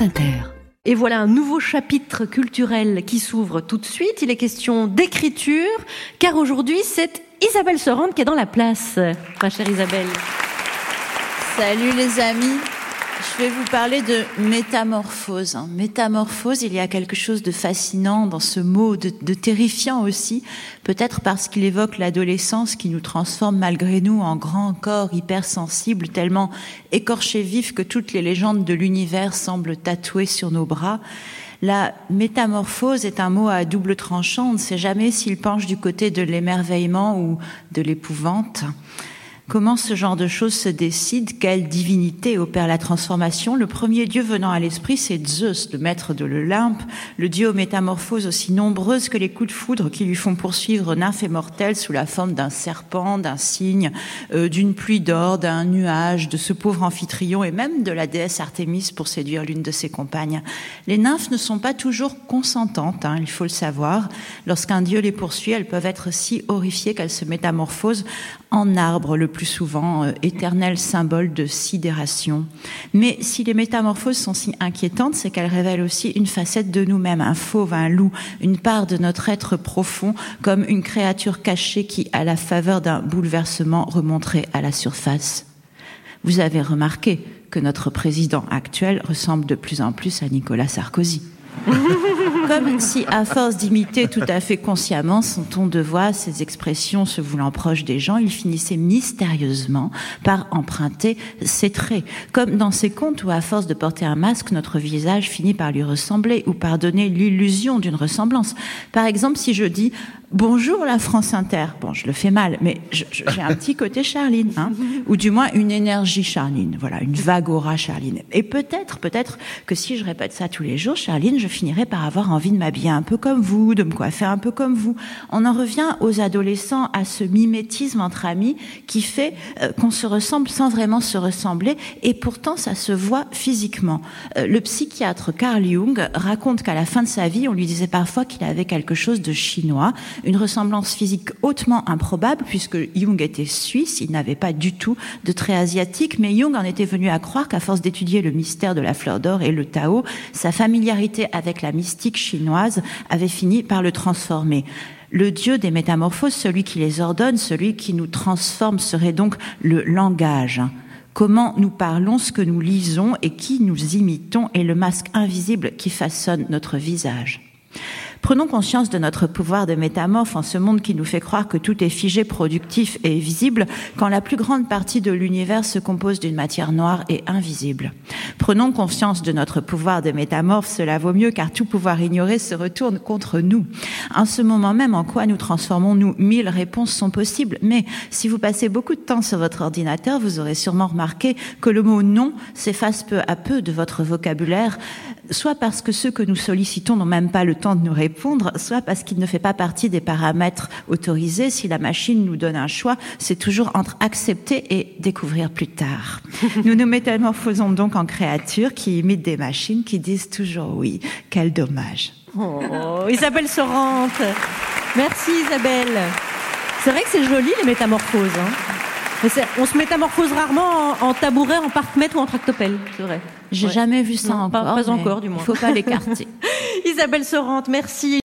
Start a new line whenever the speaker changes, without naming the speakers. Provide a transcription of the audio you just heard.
France Inter.
Et voilà un nouveau chapitre culturel qui s'ouvre tout de suite. Il est question d'écriture, car aujourd'hui c'est Isabelle Sorante qui est dans la place. Ma chère Isabelle.
Salut les amis. Je vais vous parler de métamorphose. Métamorphose, il y a quelque chose de fascinant dans ce mot, de, terrifiant aussi, peut-être parce qu'il évoque l'adolescence qui nous transforme malgré nous en grands corps hypersensibles, tellement écorchés vifs que toutes les légendes de l'univers semblent tatouées sur nos bras. La métamorphose est un mot à double tranchant. On ne sait jamais s'il penche du côté de l'émerveillement ou de l'épouvante. Comment ce genre de choses se décide? Quelle divinité opère la transformation? Le premier dieu venant à l'esprit, c'est Zeus, le maître de l'Olympe, le dieu aux métamorphoses aussi nombreuses que les coups de foudre qui lui font poursuivre nymphes et mortels sous la forme d'un serpent, d'un cygne, euh, d'une pluie d'or, d'un nuage, de ce pauvre amphitryon et même de la déesse Artémis pour séduire l'une de ses compagnes. Les nymphes ne sont pas toujours consentantes, hein, il faut le savoir. Lorsqu'un dieu les poursuit, elles peuvent être si horrifiées qu'elles se métamorphosent en arbre le plus souvent, euh, éternel symbole de sidération. Mais si les métamorphoses sont si inquiétantes, c'est qu'elles révèlent aussi une facette de nous-mêmes, un fauve, un loup, une part de notre être profond, comme une créature cachée qui, à la faveur d'un bouleversement, remonterait à la surface. Vous avez remarqué que notre président actuel ressemble de plus en plus à Nicolas Sarkozy. Comme si, à force d'imiter tout à fait consciemment son ton de voix, ses expressions se voulant proches des gens, il finissait mystérieusement par emprunter ses traits. Comme dans ces contes où, à force de porter un masque, notre visage finit par lui ressembler ou par donner l'illusion d'une ressemblance. Par exemple, si je dis Bonjour la France Inter. Bon, je le fais mal, mais j'ai un petit côté Charline, hein, ou du moins une énergie Charline. Voilà, une vague aura Charline. Et peut-être, peut-être que si je répète ça tous les jours, Charline, je finirai par avoir envie de m'habiller un peu comme vous, de me coiffer un peu comme vous. On en revient aux adolescents à ce mimétisme entre amis qui fait euh, qu'on se ressemble sans vraiment se ressembler, et pourtant ça se voit physiquement. Euh, le psychiatre Carl Jung raconte qu'à la fin de sa vie, on lui disait parfois qu'il avait quelque chose de chinois une ressemblance physique hautement improbable puisque Jung était suisse, il n'avait pas du tout de trait asiatique, mais Jung en était venu à croire qu'à force d'étudier le mystère de la fleur d'or et le Tao, sa familiarité avec la mystique chinoise avait fini par le transformer. Le Dieu des métamorphoses, celui qui les ordonne, celui qui nous transforme, serait donc le langage. Comment nous parlons, ce que nous lisons et qui nous imitons est le masque invisible qui façonne notre visage. Prenons conscience de notre pouvoir de métamorphe en ce monde qui nous fait croire que tout est figé, productif et visible, quand la plus grande partie de l'univers se compose d'une matière noire et invisible. Prenons conscience de notre pouvoir de métamorphe, cela vaut mieux car tout pouvoir ignoré se retourne contre nous. En ce moment même, en quoi nous transformons-nous? Mille réponses sont possibles, mais si vous passez beaucoup de temps sur votre ordinateur, vous aurez sûrement remarqué que le mot non s'efface peu à peu de votre vocabulaire, soit parce que ceux que nous sollicitons n'ont même pas le temps de nous répondre, soit parce qu'il ne fait pas partie des paramètres autorisés. Si la machine nous donne un choix, c'est toujours entre accepter et découvrir plus tard. nous nous métamorphosons donc en créatures qui imitent des machines qui disent toujours oui. Quel dommage.
Oh, Isabelle Sorante. Merci Isabelle. C'est vrai que c'est joli les métamorphoses. Hein. On se métamorphose rarement en, tabouret, en parc-mètre ou en tractopelle, c'est vrai.
J'ai jamais vu ça
encore.
Pas,
pas encore, du moins.
Il faut pas l'écarter.
Isabelle Sorante, merci.